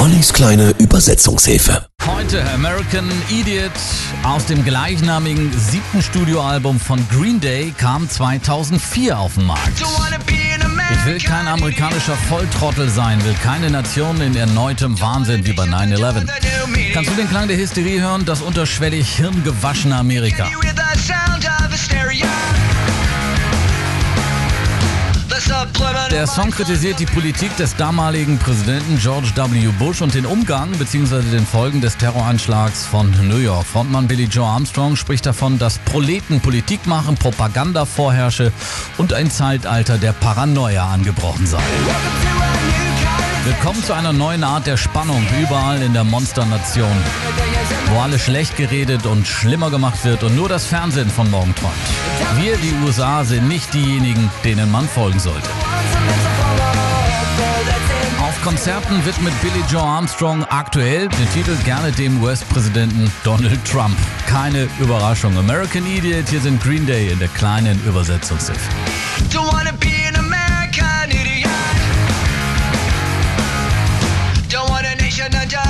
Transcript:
Ollis kleine Übersetzungshilfe. Heute American Idiot aus dem gleichnamigen siebten Studioalbum von Green Day kam 2004 auf den Markt. Ich will kein amerikanischer Volltrottel sein, will keine Nation in erneutem Wahnsinn wie bei 9-11. Kannst du den Klang der Hysterie hören? Das unterschwellig hirngewaschene Amerika. Der Song kritisiert die Politik des damaligen Präsidenten George W. Bush und den Umgang bzw. den Folgen des Terroranschlags von New York. Frontmann Billy Joe Armstrong spricht davon, dass Proleten Politik machen, Propaganda vorherrsche und ein Zeitalter der Paranoia angebrochen sei. Willkommen zu einer neuen Art der Spannung überall in der Monsternation, wo alles schlecht geredet und schlimmer gemacht wird und nur das Fernsehen von morgen träumt. Wir, die USA, sind nicht diejenigen, denen man folgen sollte. Auf Konzerten widmet Billy Joe Armstrong aktuell den Titel gerne dem US-Präsidenten Donald Trump. Keine Überraschung. American Idiot, hier sind Green Day in der kleinen Übersetzungshilfe. Don't wanna nation,